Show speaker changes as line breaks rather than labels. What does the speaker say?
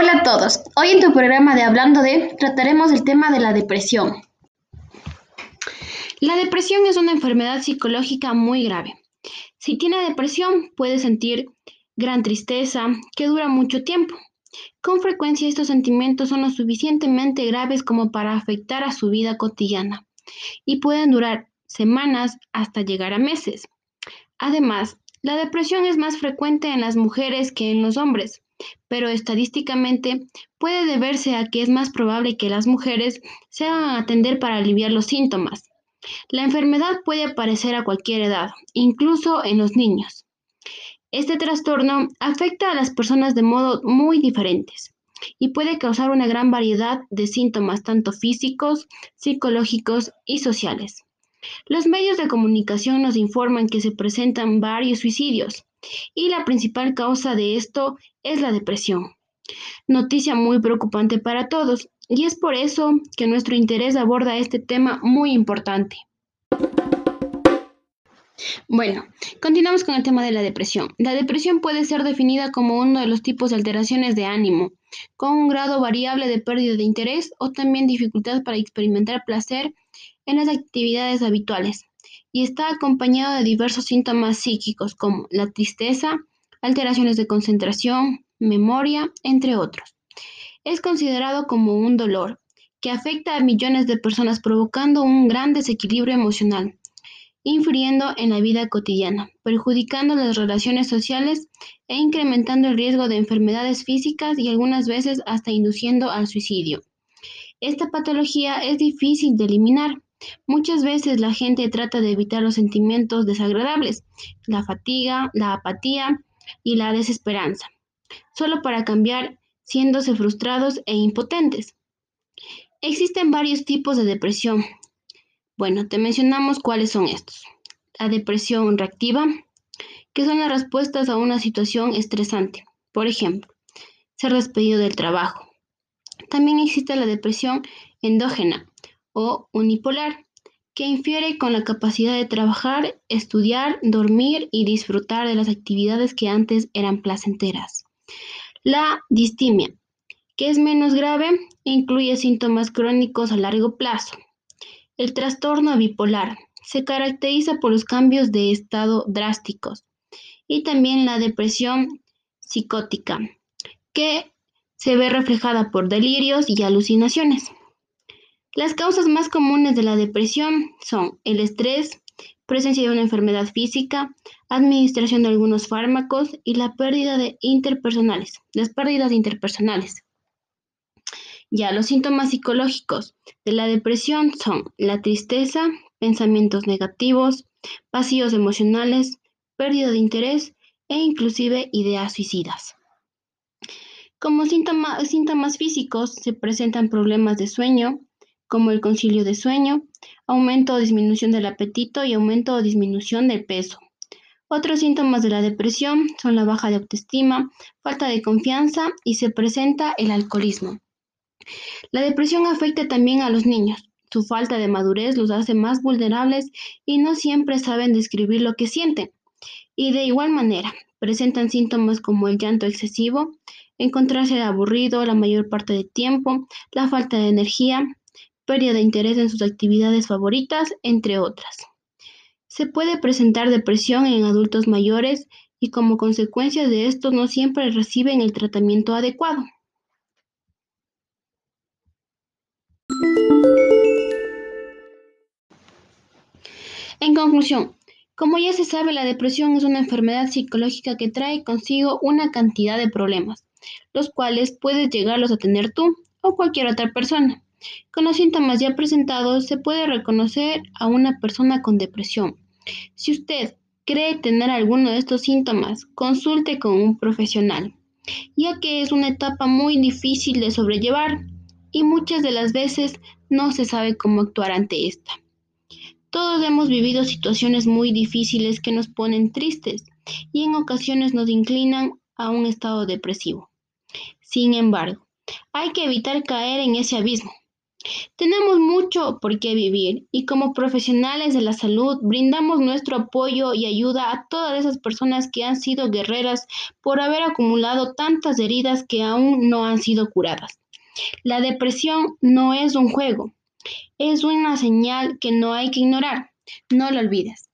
Hola a todos, hoy en tu programa de Hablando de trataremos el tema de la depresión. La depresión es una enfermedad psicológica muy grave. Si tiene depresión puede sentir gran tristeza que dura mucho tiempo. Con frecuencia estos sentimientos son lo suficientemente graves como para afectar a su vida cotidiana y pueden durar semanas hasta llegar a meses. Además, la depresión es más frecuente en las mujeres que en los hombres pero estadísticamente puede deberse a que es más probable que las mujeres se hagan atender para aliviar los síntomas. La enfermedad puede aparecer a cualquier edad, incluso en los niños. Este trastorno afecta a las personas de modo muy diferentes y puede causar una gran variedad de síntomas tanto físicos, psicológicos y sociales. Los medios de comunicación nos informan que se presentan varios suicidios, y la principal causa de esto es la depresión. Noticia muy preocupante para todos y es por eso que nuestro interés aborda este tema muy importante. Bueno, continuamos con el tema de la depresión. La depresión puede ser definida como uno de los tipos de alteraciones de ánimo, con un grado variable de pérdida de interés o también dificultad para experimentar placer en las actividades habituales y está acompañado de diversos síntomas psíquicos como la tristeza, alteraciones de concentración, memoria, entre otros. Es considerado como un dolor que afecta a millones de personas provocando un gran desequilibrio emocional, infiriendo en la vida cotidiana, perjudicando las relaciones sociales e incrementando el riesgo de enfermedades físicas y algunas veces hasta induciendo al suicidio. Esta patología es difícil de eliminar, Muchas veces la gente trata de evitar los sentimientos desagradables, la fatiga, la apatía y la desesperanza, solo para cambiar siéndose frustrados e impotentes. Existen varios tipos de depresión. Bueno, te mencionamos cuáles son estos. La depresión reactiva, que son las respuestas a una situación estresante. Por ejemplo, ser despedido del trabajo. También existe la depresión endógena, o unipolar, que infiere con la capacidad de trabajar, estudiar, dormir y disfrutar de las actividades que antes eran placenteras. La distimia, que es menos grave, incluye síntomas crónicos a largo plazo. El trastorno bipolar se caracteriza por los cambios de estado drásticos y también la depresión psicótica, que se ve reflejada por delirios y alucinaciones. Las causas más comunes de la depresión son el estrés, presencia de una enfermedad física, administración de algunos fármacos y la pérdida de interpersonales, las pérdidas interpersonales. Ya los síntomas psicológicos de la depresión son la tristeza, pensamientos negativos, vacíos emocionales, pérdida de interés e inclusive ideas suicidas. Como síntomas físicos se presentan problemas de sueño, como el concilio de sueño, aumento o disminución del apetito y aumento o disminución del peso. Otros síntomas de la depresión son la baja de autoestima, falta de confianza y se presenta el alcoholismo. La depresión afecta también a los niños. Su falta de madurez los hace más vulnerables y no siempre saben describir lo que sienten. Y de igual manera, presentan síntomas como el llanto excesivo, encontrarse aburrido la mayor parte del tiempo, la falta de energía, pérdida de interés en sus actividades favoritas, entre otras. Se puede presentar depresión en adultos mayores y como consecuencia de esto no siempre reciben el tratamiento adecuado. En conclusión, como ya se sabe, la depresión es una enfermedad psicológica que trae consigo una cantidad de problemas, los cuales puedes llegarlos a tener tú o cualquier otra persona. Con los síntomas ya presentados se puede reconocer a una persona con depresión. Si usted cree tener alguno de estos síntomas, consulte con un profesional, ya que es una etapa muy difícil de sobrellevar y muchas de las veces no se sabe cómo actuar ante esta. Todos hemos vivido situaciones muy difíciles que nos ponen tristes y en ocasiones nos inclinan a un estado depresivo. Sin embargo, hay que evitar caer en ese abismo Tenemos mucho por qué vivir y como profesionales de la salud brindamos nuestro apoyo y ayuda a todas esas personas que han sido guerreras por haber acumulado tantas heridas que aún no han sido curadas. La depresión no es un juego, es una señal que no hay que ignorar. No lo olvides.